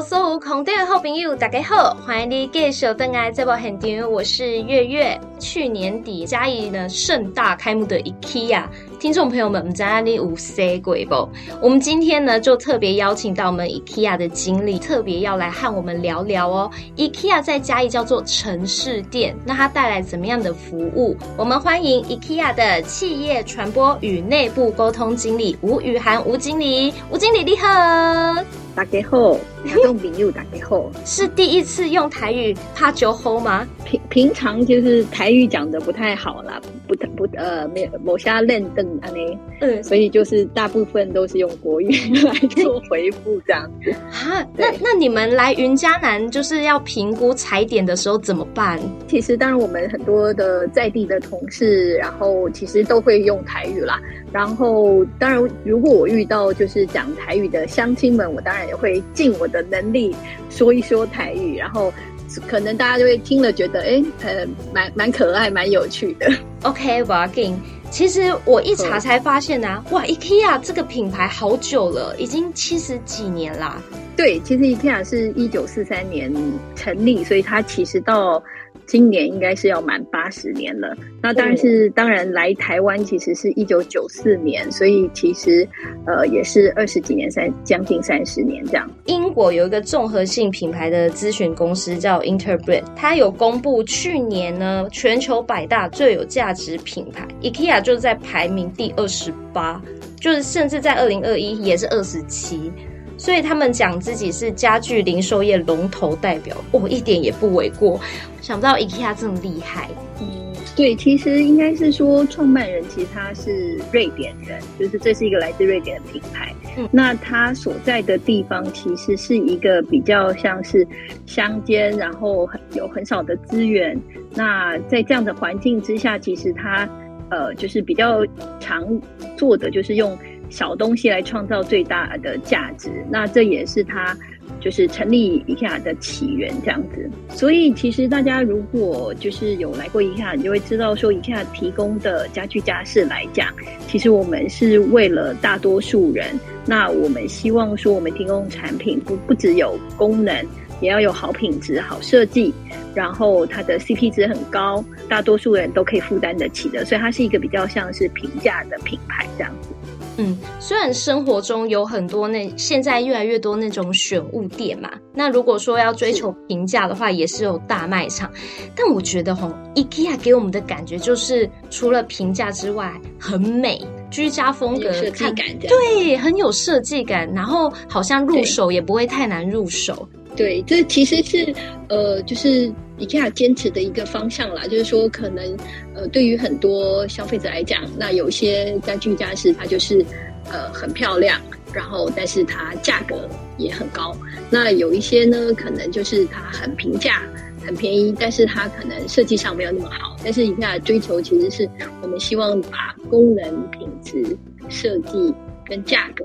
所有空中的好朋友，大家好，欢迎你继续登来这部现场，我是月月。去年底嘉义呢盛大开幕的 IKEA，听众朋友们，我们在那里有说过不？我们今天呢就特别邀请到我们 IKEA 的经理，特别要来和我们聊聊哦。IKEA 在嘉义叫做城市店，那它带来怎么样的服务？我们欢迎 IKEA 的企业传播与内部沟通经理吴雨涵吴经理，吴经理你好，大家好，听众朋友大家好，是第一次用台语怕酒后吗？平平常就是台语讲的不太好啦，不不呃没有某些认凳嗯，所以就是大部分都是用国语来做回复这样子。啊，那那你们来云嘉南就是要评估踩点的时候怎么办？其实当然我们很多的在地的同事，然后其实都会用台语啦。然后当然如果我遇到就是讲台语的乡亲们，我当然也会尽我的能力说一说台语，然后。可能大家就会听了觉得，哎，呃，蛮蛮可爱，蛮有趣的。OK，我要给你。其实我一查才发现啊，哇，IKEA 这个品牌好久了，已经七十几年啦。对，其实 IKEA 是一九四三年成立，所以它其实到。今年应该是要满八十年了。那当然是，当然来台湾其实是一九九四年，所以其实呃也是二十几年，三将近三十年这样。英国有一个综合性品牌的咨询公司叫 Interbrand，它有公布去年呢全球百大最有价值品牌，IKEA 就是在排名第二十八，就是甚至在二零二一也是二十七。所以他们讲自己是家具零售业龙头代表，我、哦、一点也不为过。想不到 IKEA 这么厉害。嗯，对，其实应该是说创办人其实他是瑞典人，就是这是一个来自瑞典的品牌。嗯，那他所在的地方其实是一个比较像是乡间，然后很有很少的资源。那在这样的环境之下，其实他呃就是比较常做的就是用。小东西来创造最大的价值，那这也是他就是成立一下的起源这样子。所以其实大家如果就是有来过一下你就会知道说 IKEA 提供的家具家饰来讲，其实我们是为了大多数人。那我们希望说我们提供产品不不只有功能，也要有好品质、好设计，然后它的 CP 值很高，大多数人都可以负担得起的。所以它是一个比较像是平价的品牌这样子。嗯，虽然生活中有很多那现在越来越多那种选物店嘛，那如果说要追求平价的话，也是有大卖场。但我觉得吼，IKEA 给我们的感觉就是除了平价之外，很美，居家风格，设计感，对，很有设计感。然后好像入手也不会太难入手。对，这其实是呃，就是 IKEA 坚持的一个方向啦。就是说，可能呃，对于很多消费者来讲，那有些家具家饰它就是呃很漂亮，然后但是它价格也很高。那有一些呢，可能就是它很平价、很便宜，但是它可能设计上没有那么好。但是 IKEA 追求其实是我们希望把功能、品质、设计跟价格。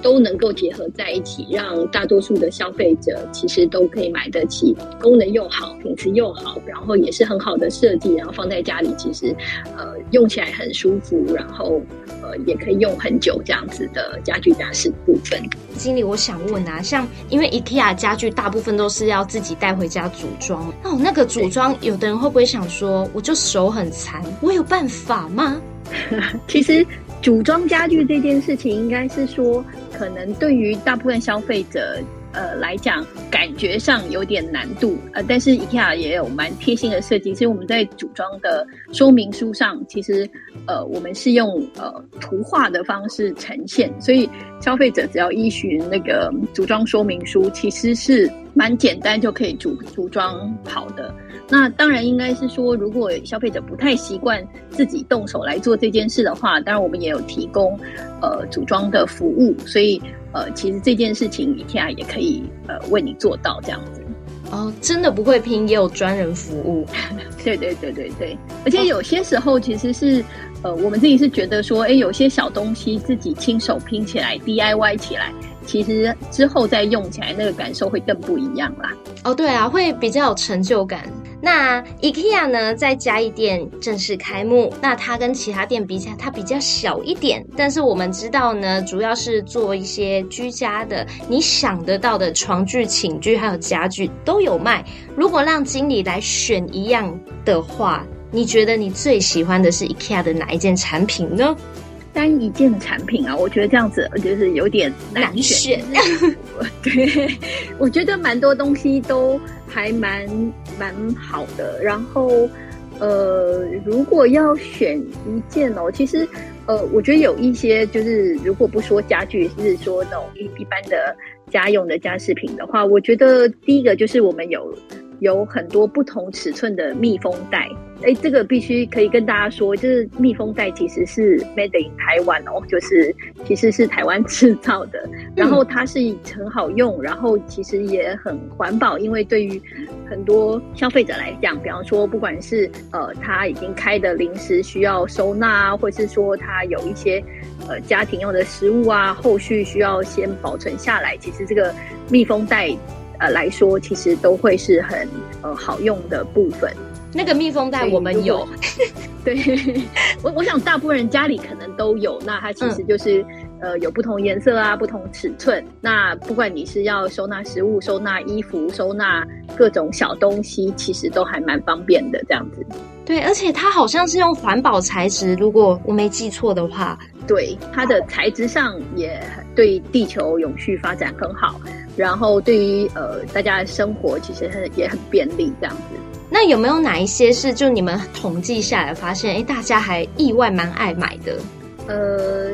都能够结合在一起，让大多数的消费者其实都可以买得起，功能又好，品质又好，然后也是很好的设计，然后放在家里，其实呃用起来很舒服，然后呃也可以用很久这样子的家具家饰部分。经理，我想问啊，像因为 IKEA 家具大部分都是要自己带回家组装，那我那个组装，有的人会不会想说，我就手很残，我有办法吗？其实。组装家具这件事情，应该是说，可能对于大部分消费者，呃来讲，感觉上有点难度，呃，但是 IKEA 也有蛮贴心的设计，所以我们在组装的说明书上，其实，呃，我们是用呃图画的方式呈现，所以消费者只要依循那个组装说明书，其实是蛮简单就可以组组装好的。那当然应该是说，如果消费者不太习惯自己动手来做这件事的话，当然我们也有提供呃组装的服务，所以呃其实这件事情 IKEA 也可以呃为你做到这样子。哦，真的不会拼也有专人服务。对对对对对，而且有些时候其实是呃我们自己是觉得说，哎，有些小东西自己亲手拼起来，DIY 起来。其实之后再用起来，那个感受会更不一样啦。哦，对啊，会比较有成就感。那 IKEA 呢，在嘉义店正式开幕。那它跟其他店比起来，它比较小一点。但是我们知道呢，主要是做一些居家的，你想得到的床具、寝具还有家具都有卖。如果让经理来选一样的话，你觉得你最喜欢的是 IKEA 的哪一件产品呢？单一件产品啊，我觉得这样子就是有点难选。难选 对，我觉得蛮多东西都还蛮蛮好的。然后，呃，如果要选一件哦，其实，呃，我觉得有一些就是，如果不说家具，是说那种一一般的家用的家饰品的话，我觉得第一个就是我们有。有很多不同尺寸的密封袋，哎，这个必须可以跟大家说，就是密封袋其实是 made in 台湾哦，就是其实是台湾制造的，然后它是很好用，然后其实也很环保，因为对于很多消费者来讲，比方说不管是呃他已经开的零食需要收纳啊，或是说他有一些呃家庭用的食物啊，后续需要先保存下来，其实这个密封袋。呃，来说其实都会是很呃好用的部分。那个密封袋我们有，对我我想大部分人家里可能都有。那它其实就是、嗯、呃有不同颜色啊，不同尺寸。那不管你是要收纳食物、收纳衣服、收纳各种小东西，其实都还蛮方便的这样子。对，而且它好像是用环保材质，如果我没记错的话。对，它的材质上也对地球永续发展很好。然后对于呃大家的生活其实很也很便利这样子。那有没有哪一些是就你们统计下来发现，哎，大家还意外蛮爱买的？呃，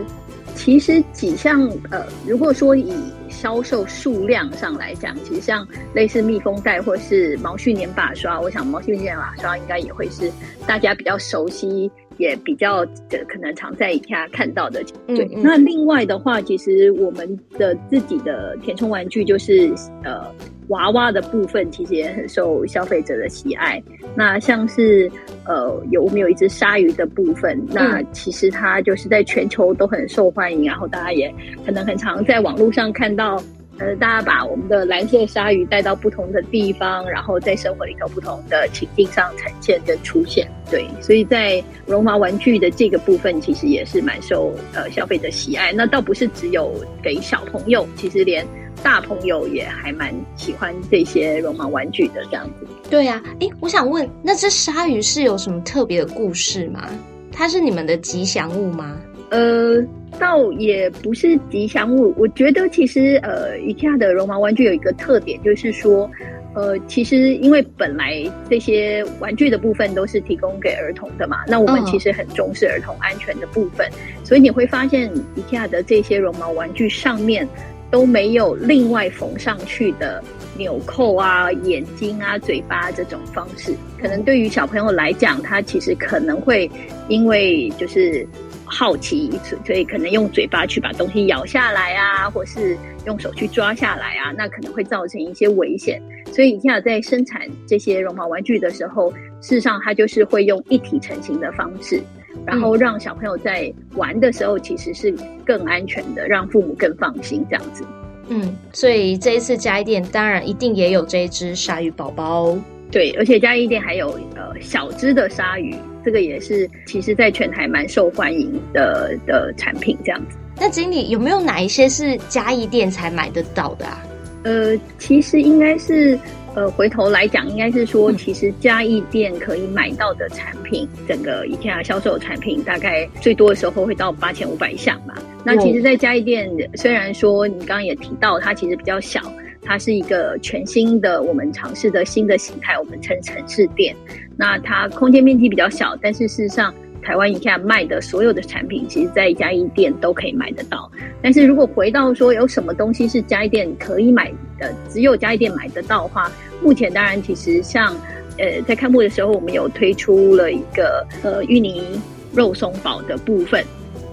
其实几项呃，如果说以销售数量上来讲，其实像类似密封袋或是毛絮粘把刷，我想毛絮粘把刷应该也会是大家比较熟悉。也比较的可能常在 IKEA 看到的，对。嗯嗯。那另外的话，其实我们的自己的填充玩具，就是呃娃娃的部分，其实也很受消费者的喜爱。那像是呃有我们有一只鲨鱼的部分，那其实它就是在全球都很受欢迎，然后大家也可能很常在网络上看到。呃，大家把我们的蓝色鲨鱼带到不同的地方，然后在生活里头不同的情境上呈现跟出现。对，所以在绒毛玩具的这个部分，其实也是蛮受呃消费者喜爱。那倒不是只有给小朋友，其实连大朋友也还蛮喜欢这些绒毛玩具的这样子。对呀，诶，我想问，那只鲨鱼是有什么特别的故事吗？它是你们的吉祥物吗？呃，倒也不是吉祥物。我觉得其实呃，IKEA 的绒毛玩具有一个特点，就是说，呃，其实因为本来这些玩具的部分都是提供给儿童的嘛，那我们其实很重视儿童安全的部分，嗯、所以你会发现 IKEA 的这些绒毛玩具上面都没有另外缝上去的纽扣啊、眼睛啊、嘴巴这种方式。可能对于小朋友来讲，他其实可能会因为就是。好奇，所以可能用嘴巴去把东西咬下来啊，或是用手去抓下来啊，那可能会造成一些危险。所以 IKEA 在生产这些绒毛玩具的时候，事实上它就是会用一体成型的方式，然后让小朋友在玩的时候其实是更安全的，让父母更放心这样子。嗯，所以这一次嘉义店当然一定也有这一只鲨鱼宝宝。对，而且嘉义店还有呃小只的鲨鱼。这个也是，其实在全台蛮受欢迎的的产品，这样子。那经理有没有哪一些是嘉义店才买得到的啊？呃，其实应该是，呃，回头来讲，应该是说，其实嘉义店可以买到的产品，嗯、整个 IKEA 销售的产品，大概最多的时候会到八千五百项吧。那其实，在嘉义店，虽然说你刚刚也提到，它其实比较小。它是一个全新的我们尝试的新的形态，我们称城市店。那它空间面积比较小，但是事实上，台湾 IKEA 卖的所有的产品，其实在嘉义店都可以买得到。但是如果回到说有什么东西是嘉义店可以买的，只有嘉义店买得到的话，目前当然其实像呃在开幕的时候，我们有推出了一个呃芋泥肉松堡的部分。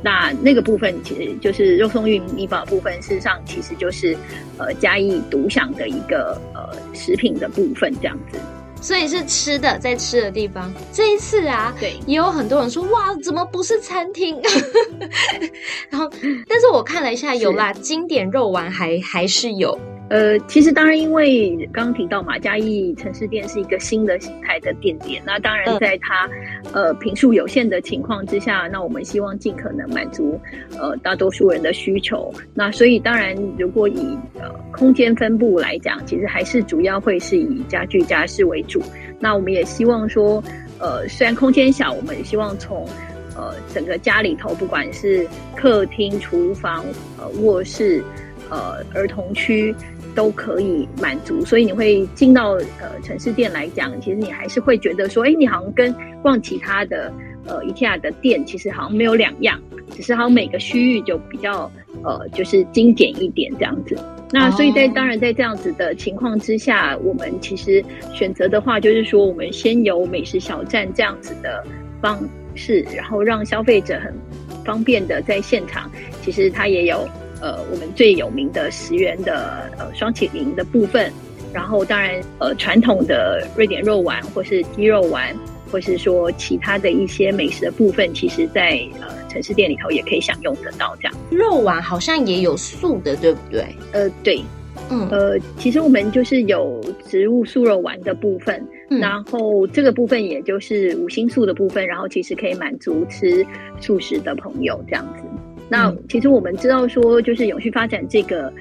那那个部分其实就是肉松玉米堡部分，事实上其实就是呃嘉义独享的一个呃食品的部分这样子，所以是吃的，在吃的地方。这一次啊，对，也有很多人说哇，怎么不是餐厅？然后，但是我看了一下，有啦，经典肉丸还还是有。呃，其实当然，因为刚刚提到嘛，嘉义城市店是一个新的形态的店点，那当然在它、嗯、呃坪数有限的情况之下，那我们希望尽可能满足呃大多数人的需求。那所以当然，如果以呃空间分布来讲，其实还是主要会是以家具家饰为主。那我们也希望说，呃，虽然空间小，我们也希望从呃整个家里头，不管是客厅、厨房、呃卧室、呃儿童区。都可以满足，所以你会进到呃城市店来讲，其实你还是会觉得说，哎，你好像跟逛其他的呃 IKEA 的店其实好像没有两样，只是好像每个区域就比较呃就是精简一点这样子。那所以在当然在这样子的情况之下，我们其实选择的话，就是说我们先有美食小站这样子的方式，然后让消费者很方便的在现场，其实它也有。呃，我们最有名的十元的呃双起灵的部分，然后当然呃传统的瑞典肉丸或是鸡肉丸，或是说其他的一些美食的部分，其实在呃城市店里头也可以享用得到。这样肉丸好像也有素的，对不对？呃，对，嗯，呃，其实我们就是有植物素肉丸的部分，嗯，然后这个部分也就是五星素的部分，然后其实可以满足吃素食的朋友这样子。那其实我们知道说，就是永续发展这个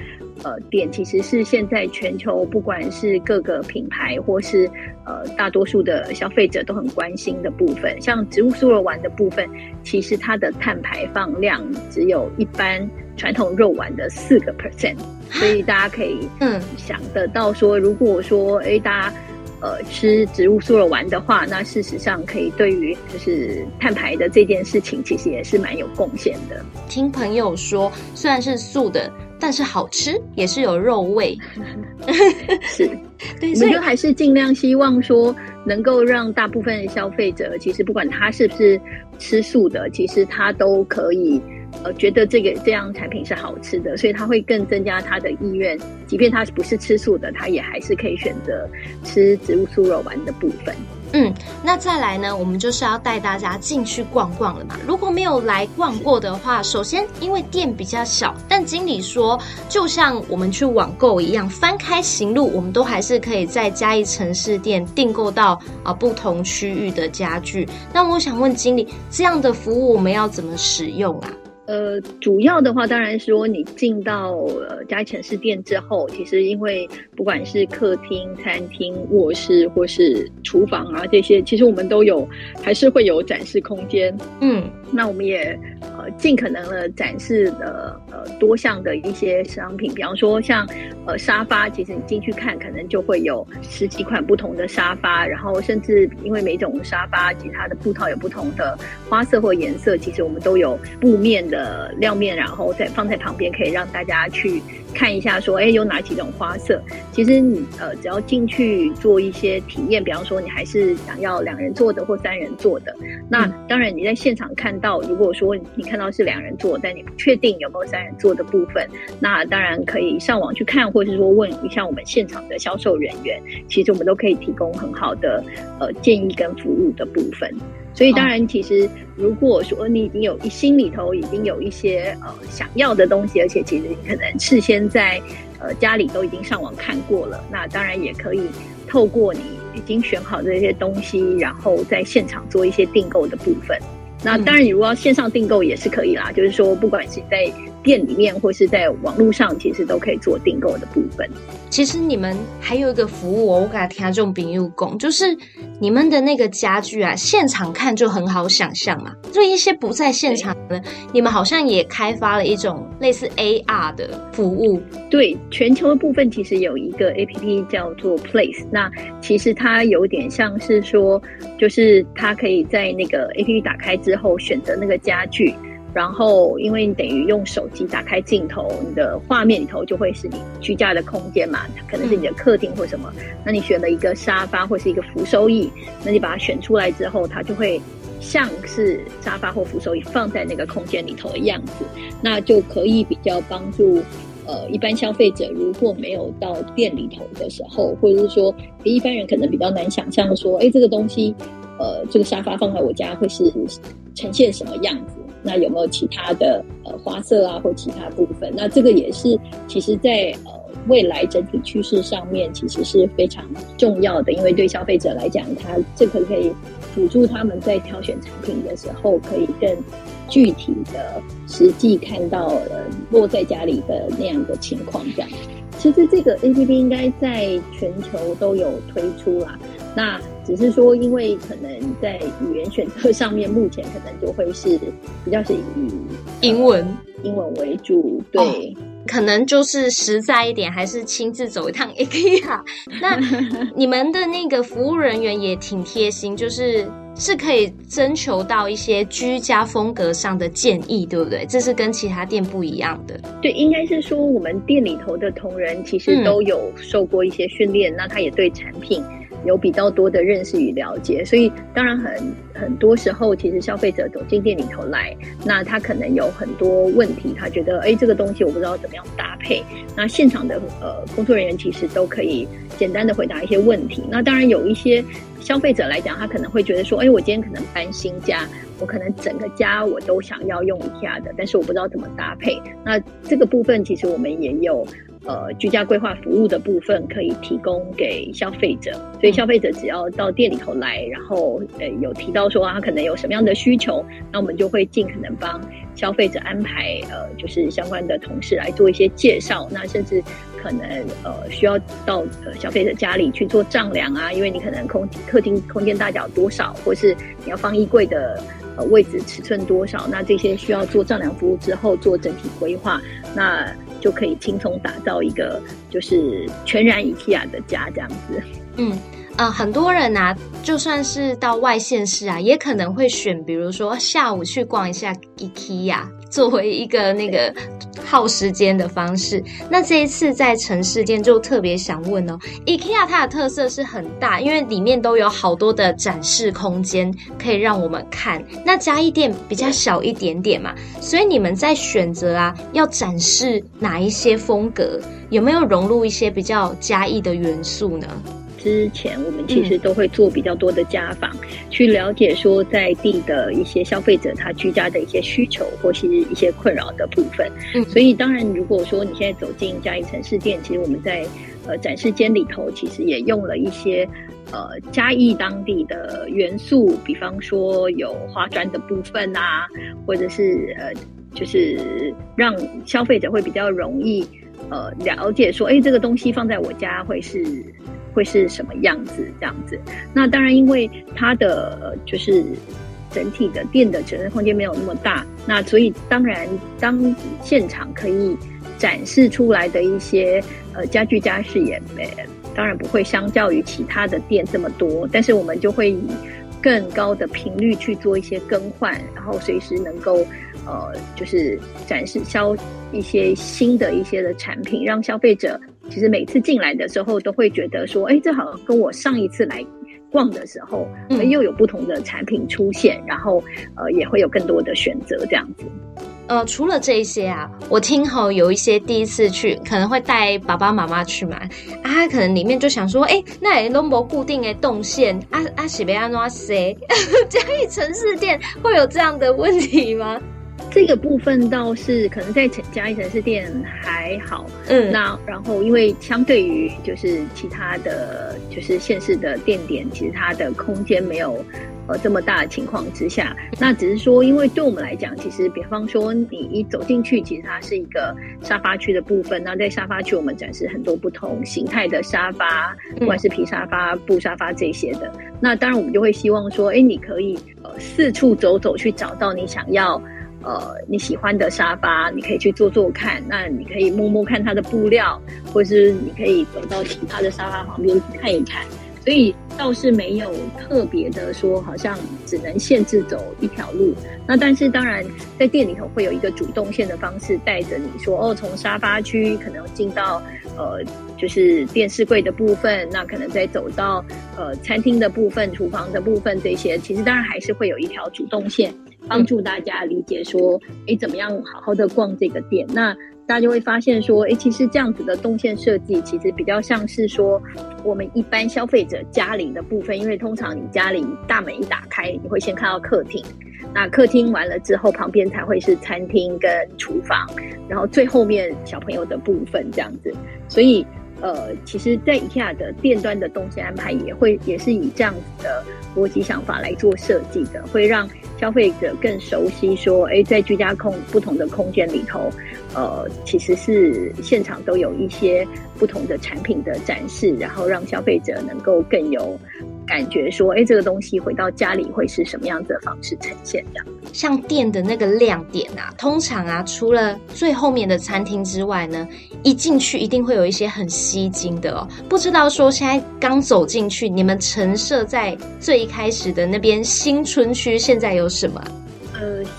呃点，其实是现在全球不管是各个品牌或是呃大多数的消费者都很关心的部分。像植物素肉丸的部分，其实它的碳排放量只有一般传统肉丸的四个 percent，所以大家可以嗯想得到说，如果说哎大家。呃，吃植物素肉丸的话，那事实上可以对于就是碳排的这件事情，其实也是蛮有贡献的。听朋友说，虽然是素的，但是好吃，也是有肉味。是，对，我们就还是尽量希望说，能够让大部分的消费者，其实不管他是不是吃素的，其实他都可以。呃，觉得这个这样产品是好吃的，所以他会更增加他的意愿。即便他不是吃素的，他也还是可以选择吃植物素肉丸的部分。嗯，那再来呢，我们就是要带大家进去逛逛了嘛。如果没有来逛过的话，首先因为店比较小，但经理说，就像我们去网购一样，翻开行路，我们都还是可以在嘉义城市店订购到啊、不同区域的家具。那我想问经理，这样的服务我们要怎么使用啊？呃，主要的话，当然说你进到呃嘉义城市店之后，其实因为不管是客厅、餐厅、卧室或是厨房啊这些，其实我们都有，还是会有展示空间。嗯，那我们也呃尽可能的展示的呃多项的一些商品，比方说像呃沙发，其实你进去看，可能就会有十几款不同的沙发，然后甚至因为每种沙发其他的布套有不同的花色或颜色，其实我们都有布面的。的亮面，然后再放在旁边，可以让大家去看一下，说，哎，有哪几种花色？其实你呃，只要进去做一些体验，比方说你还是想要两人坐的或三人坐的，那当然你在现场看到，如果说你看到是两人坐，但你不确定有没有三人坐的部分，那当然可以上网去看，或者是说问一下我们现场的销售人员，其实我们都可以提供很好的呃建议跟服务的部分。所以当然，其实如果说你已经有一心里头已经有一些呃想要的东西，而且其实你可能事先在呃家里都已经上网看过了，那当然也可以透过你已经选好这些东西，然后在现场做一些订购的部分。那当然，你如果要线上订购也是可以啦，就是说不管是在。店里面或是在网络上，其实都可以做订购的部分。其实你们还有一个服务，我给他听众朋友讲，就是你们的那个家具啊，现场看就很好想象嘛。就一些不在现场的，你们好像也开发了一种类似 AR 的服务。对，全球的部分其实有一个 APP 叫做 Place，那其实它有点像是说，就是它可以在那个 APP 打开之后选择那个家具。然后，因为你等于用手机打开镜头，你的画面里头就会是你居家的空间嘛，可能是你的客厅或什么。那你选了一个沙发或是一个扶手椅，那你把它选出来之后，它就会像是沙发或扶手椅放在那个空间里头的样子，那就可以比较帮助呃一般消费者，如果没有到店里头的时候，或者是说一般人可能比较难想象说，哎，这个东西，呃，这个沙发放在我家会是呈现什么样子。那有没有其他的呃花色啊，或其他部分？那这个也是，其实在呃未来整体趋势上面其实是非常重要的，因为对消费者来讲，他这个可以辅助他们在挑选产品的时候，可以更具体的、实际看到了落在家里的那样的情况。这样，其实这个 APP 应该在全球都有推出啦。那只是说，因为可能在语言选择上面，目前可能就会是比较是以英文英文为主，对。哦可能就是实在一点，还是亲自走一趟 IKEA。那 你们的那个服务人员也挺贴心，就是是可以征求到一些居家风格上的建议，对不对？这是跟其他店不一样的。对，应该是说我们店里头的同仁其实都有受过一些训练，嗯、那他也对产品。有比较多的认识与了解，所以当然很很多时候，其实消费者走进店里头来，那他可能有很多问题，他觉得哎，这个东西我不知道怎么样搭配。那现场的呃工作人员其实都可以简单的回答一些问题。那当然有一些消费者来讲，他可能会觉得说，哎，我今天可能搬新家，我可能整个家我都想要用一下的，但是我不知道怎么搭配。那这个部分其实我们也有。呃，居家规划服务的部分可以提供给消费者，所以消费者只要到店里头来，然后呃有提到说他可能有什么样的需求，那我们就会尽可能帮消费者安排呃就是相关的同事来做一些介绍，那甚至可能呃需要到呃消费者家里去做丈量啊，因为你可能空客厅空间大小多少，或是你要放衣柜的呃位置尺寸多少，那这些需要做丈量服务之后做整体规划，那。就可以轻松打造一个就是全然 IKEA 的家这样子。嗯。呃，很多人啊，就算是到外县市啊，也可能会选，比如说下午去逛一下 IKEA，作为一个那个耗时间的方式。那这一次在城市店就特别想问哦，IKEA 它的特色是很大，因为里面都有好多的展示空间可以让我们看。那嘉义店比较小一点点嘛，所以你们在选择啊，要展示哪一些风格，有没有融入一些比较嘉义的元素呢？之前我们其实都会做比较多的家访，嗯、去了解说在地的一些消费者他居家的一些需求或是一些困扰的部分。嗯，所以当然如果说你现在走进嘉义城市店，其实我们在呃展示间里头其实也用了一些呃嘉义当地的元素，比方说有花砖的部分啊，或者是呃就是让消费者会比较容易呃了解说，哎，这个东西放在我家会是。会是什么样子？这样子，那当然，因为它的就是整体的店的承受空间没有那么大，那所以当然，当现场可以展示出来的一些呃家具家饰也没，当然不会相较于其他的店这么多，但是我们就会以更高的频率去做一些更换，然后随时能够呃就是展示销一些新的一些的产品，让消费者。其实每次进来的时候，都会觉得说，哎，这好像跟我上一次来逛的时候，又有不同的产品出现，然后呃，也会有更多的选择这样子。呃，除了这一些啊，我听好有一些第一次去，可能会带爸爸妈妈去买啊，他可能里面就想说，哎，那也都没固定的动线啊啊，是要怎么塞？嘉义城市店会有这样的问题吗？这个部分倒是可能在嘉义城市店还好，嗯，那然后因为相对于就是其他的就是县市的店点，其实它的空间没有呃这么大的情况之下，那只是说，因为对我们来讲，其实比方说你一走进去，其实它是一个沙发区的部分，那在沙发区我们展示很多不同形态的沙发，不管是皮沙发、布沙发这些的，那当然我们就会希望说，哎，你可以呃四处走走去找到你想要。呃，你喜欢的沙发，你可以去坐坐看。那你可以摸摸看它的布料，或是你可以走到其他的沙发旁边看一看。所以倒是没有特别的说，好像只能限制走一条路。那但是当然，在店里头会有一个主动线的方式，带着你说哦，从沙发区可能进到呃，就是电视柜的部分，那可能再走到呃餐厅的部分、厨房的部分这些。其实当然还是会有一条主动线。帮助大家理解说，哎，怎么样好好的逛这个店？那大家就会发现说，哎，其实这样子的动线设计，其实比较像是说，我们一般消费者家里的部分，因为通常你家里大门一打开，你会先看到客厅。那客厅完了之后，旁边才会是餐厅跟厨房，然后最后面小朋友的部分这样子。所以，呃，其实，在以下的店端的动线安排也会也是以这样子的逻辑想法来做设计的，会让消费者更熟悉说，哎，在居家空不同的空间里头，呃，其实是现场都有一些不同的产品的展示，然后让消费者能够更有。感觉说，哎，这个东西回到家里会是什么样子的方式呈现的？像店的那个亮点啊，通常啊，除了最后面的餐厅之外呢，一进去一定会有一些很吸睛的哦。不知道说现在刚走进去，你们陈设在最开始的那边新春区，现在有什么？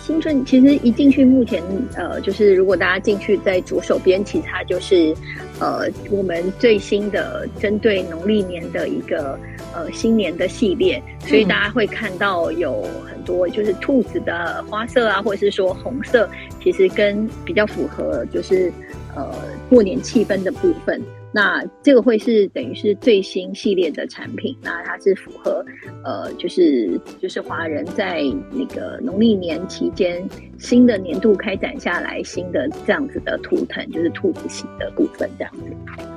呃，新春其实一进去，目前呃，就是如果大家进去在左手边，其实它就是呃，我们最新的针对农历年的一个呃新年的系列，所以大家会看到有很多就是兔子的花色啊，或者是说红色，其实跟比较符合就是呃过年气氛的部分。那这个会是等于是最新系列的产品，那它是符合，呃，就是就是华人在那个农历年期间新的年度开展下来新的这样子的图腾，就是兔子型的部分这样子。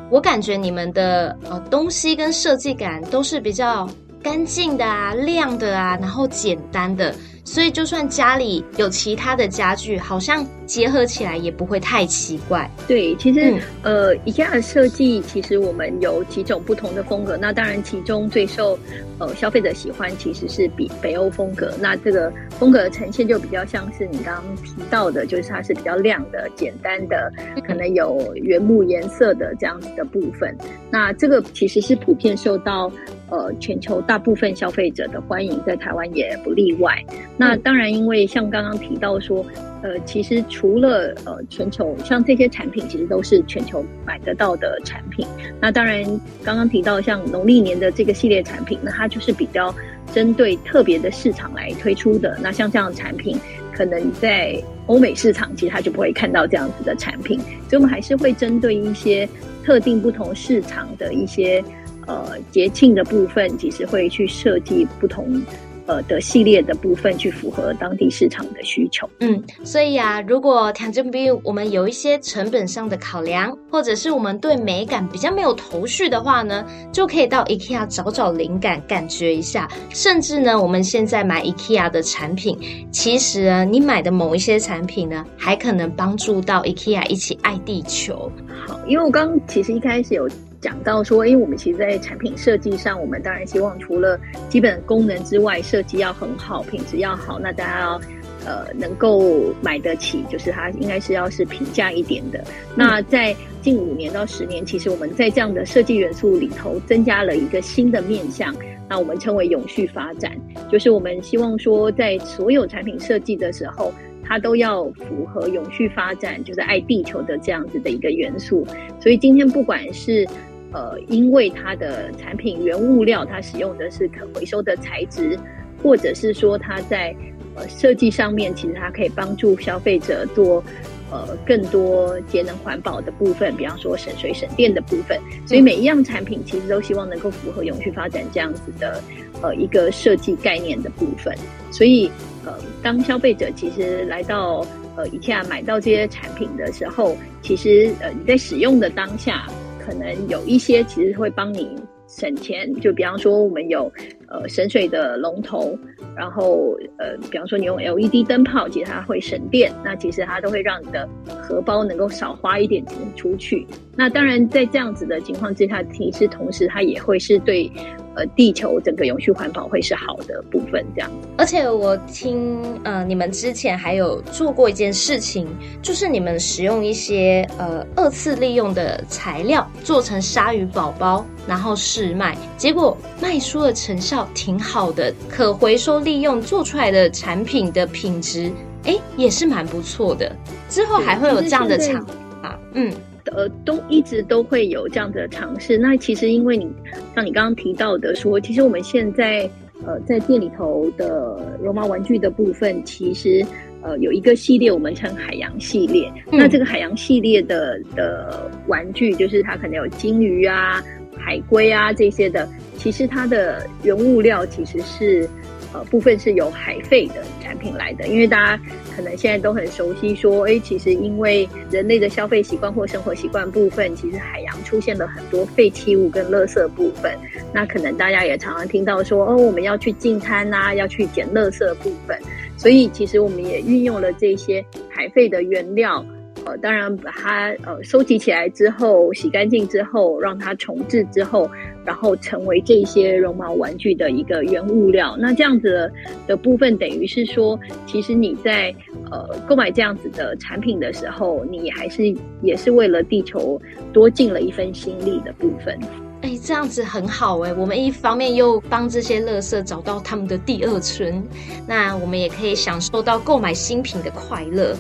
我感觉你们的呃东西跟设计感都是比较干净的啊、亮的啊，然后简单的。所以，就算家里有其他的家具，好像结合起来也不会太奇怪。对，其实、嗯、呃，IKEA 的设计其实我们有几种不同的风格。那当然，其中最受呃消费者喜欢其实是比北欧风格。那这个风格的呈现就比较像是你刚刚提到的，就是它是比较亮的、简单的，可能有原木颜色的这样子的部分。那这个其实是普遍受到呃全球大部分消费者的欢迎，在台湾也不例外。那当然，因为像刚刚提到说，呃，其实除了呃全球，像这些产品其实都是全球买得到的产品。那当然，刚刚提到像农历年的这个系列产品，那它就是比较针对特别的市场来推出的。那像这样的产品，可能在欧美市场其实它就不会看到这样子的产品。所以我们还是会针对一些特定不同市场的一些呃节庆的部分，其实会去设计不同。呃的系列的部分去符合当地市场的需求。嗯，所以啊，如果听众朋友我们有一些成本上的考量，或者是我们对美感比较没有头绪的话呢，就可以到 IKEA 找找灵感，感觉一下。甚至呢，我们现在买 IKEA 的产品，其实啊，你买的某一些产品呢，还可能帮助到 IKEA 一起爱地球。好，因为我刚刚其实一开始有。讲到说，因为我们其实，在产品设计上，我们当然希望除了基本功能之外，设计要很好，品质要好，那大家要呃能够买得起，就是它应该是要是平价一点的。那在近五年到十年，其实我们在这样的设计元素里头，增加了一个新的面向，那我们称为永续发展，就是我们希望说，在所有产品设计的时候，它都要符合永续发展，就是爱地球的这样子的一个元素。所以今天不管是呃，因为它的产品原物料，它使用的是可回收的材质，或者是说它在呃设计上面，其实它可以帮助消费者做呃更多节能环保的部分，比方说省水省电的部分。所以每一样产品其实都希望能够符合永续发展这样子的呃一个设计概念的部分。所以呃，当消费者其实来到呃 IKEA 买到这些产品的时候，其实呃你在使用的当下。可能有一些其实会帮你省钱，就比方说我们有呃省水的龙头，然后呃比方说你用 LED 灯泡，其实它会省电，那其实它都会让你的荷包能够少花一点钱出去。那当然在这样子的情况之下，其实同时它也会是对。呃，地球整个永续环保会是好的部分，这样。而且我听呃，你们之前还有做过一件事情，就是你们使用一些呃二次利用的材料做成鲨鱼宝宝，然后试卖，结果卖出的成效挺好的，可回收利用做出来的产品的品质，哎，也是蛮不错的。之后还会有这样的厂啊，嗯。呃，都一直都会有这样的尝试。那其实因为你像你刚刚提到的说，其实我们现在呃在店里头的绒毛玩具的部分，其实呃有一个系列我们称海洋系列。那这个海洋系列的的玩具，就是它可能有金鱼啊、海龟啊这些的，其实它的原物料其实是呃部分是由海废的产品来的，因为大家可能现在都很熟悉说，哎，其实因为人类的消费习惯或生活习惯部分，其实海洋出现了很多废弃物跟垃圾部分。那可能大家也常常听到说，哦，我们要去净滩呐，要去捡垃圾部分。所以其实我们也运用了这些海废的原料。呃，当然把它呃收集起来之后，洗干净之后，让它重置之后，然后成为这些绒毛玩具的一个原物料。那这样子的，的部分，等于是说，其实你在呃购买这样子的产品的时候，你还是也是为了地球多尽了一份心力的部分。哎，这样子很好哎，我们一方面又帮这些垃圾找到他们的第二春，那我们也可以享受到购买新品的快乐。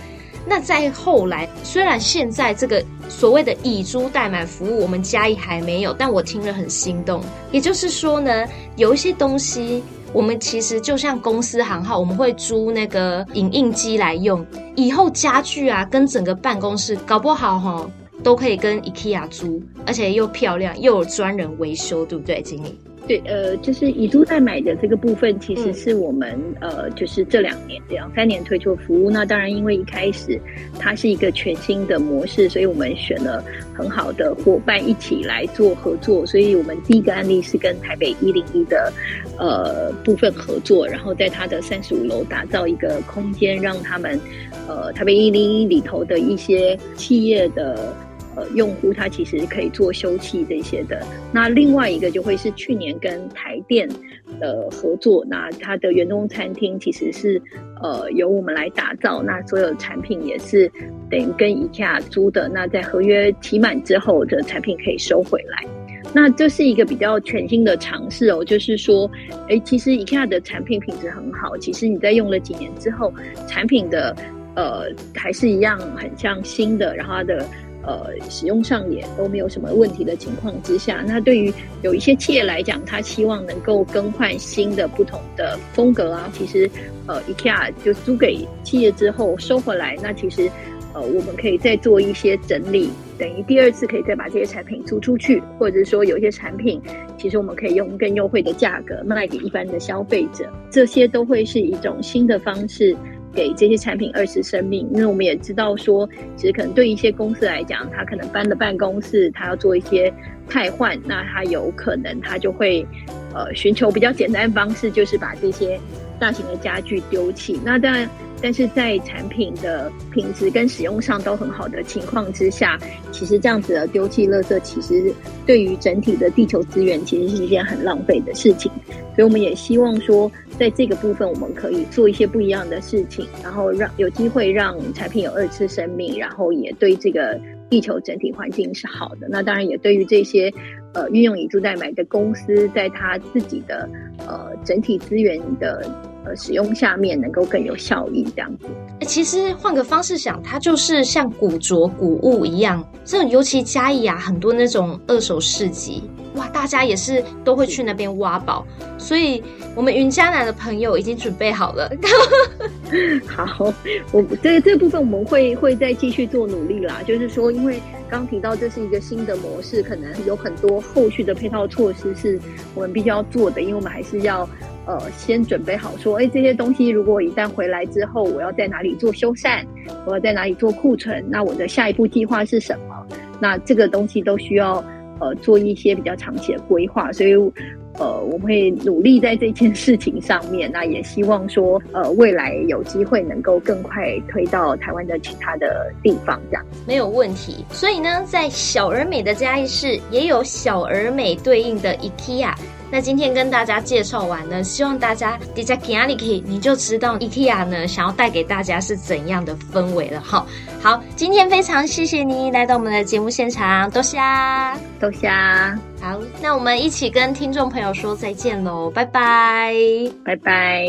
那再后来，虽然现在这个所谓的以租代买服务，我们嘉义还没有，但我听了很心动。也就是说呢，有一些东西，我们其实就像公司行号，我们会租那个影印机来用。以后家具啊，跟整个办公室搞不好哈，都可以跟 IKEA 租，而且又漂亮，又有专人维修，对不对，经理？对，呃，就是以租代买的这个部分，其实是我们、嗯、呃，就是这两年、两三年推出的服务。那当然，因为一开始它是一个全新的模式，所以我们选了很好的伙伴一起来做合作。所以我们第一个案例是跟台北一零一的呃部分合作，然后在它的三十五楼打造一个空间，让他们呃台北一零一里头的一些企业的。呃，用户他其实可以做休憩这些的。那另外一个就会是去年跟台电的合作，那它的员工餐厅其实是呃由我们来打造，那所有产品也是等于跟 IKEA 租的。那在合约期满之后的产品可以收回来。那这是一个比较全新的尝试哦，就是说，哎，其实 IKEA 的产品品质很好，其实你在用了几年之后，产品的呃还是一样很像新的，然后它的。呃，使用上也都没有什么问题的情况之下，那对于有一些企业来讲，他希望能够更换新的、不同的风格啊，其实呃，IKEA 就租给企业之后收回来，那其实呃，我们可以再做一些整理，等于第二次可以再把这些产品租出去，或者说有一些产品，其实我们可以用更优惠的价格卖给一般的消费者，这些都会是一种新的方式。给这些产品二次生命，因为我们也知道说，其实可能对一些公司来讲，他可能搬了办公室，他要做一些汰换，那他有可能他就会呃寻求比较简单的方式，就是把这些大型的家具丢弃。那当然。但是在产品的品质跟使用上都很好的情况之下，其实这样子的丢弃垃圾，其实对于整体的地球资源，其实是一件很浪费的事情。所以我们也希望说，在这个部分，我们可以做一些不一样的事情，然后让有机会让产品有二次生命，然后也对这个地球整体环境是好的。那当然也对于这些呃运用以租代买的公司，在他自己的呃整体资源的。使用下面能够更有效益，这样子。其实换个方式想，它就是像古着古物一样。这种尤其嘉义啊，很多那种二手市集，哇，大家也是都会去那边挖宝。所以，我们云嘉南的朋友已经准备好了。好，我这这部分我们会会再继续做努力啦。就是说，因为刚提到这是一个新的模式，可能有很多后续的配套措施是我们必须要做的，因为我们还是要。呃，先准备好说，哎，这些东西如果一旦回来之后，我要在哪里做修缮，我要在哪里做库存，那我的下一步计划是什么？那这个东西都需要呃做一些比较长期的规划，所以呃我们会努力在这件事情上面，那也希望说呃未来有机会能够更快推到台湾的其他的地方，这样没有问题。所以呢，在小而美的嘉义市也有小而美对应的 IKEA。那今天跟大家介绍完呢，希望大家底下听阿里 K，你就知道 IKEA 呢想要带给大家是怎样的氛围了哈。好，今天非常谢谢你来到我们的节目现场，多谢，多谢。好，那我们一起跟听众朋友说再见喽，拜拜，拜拜。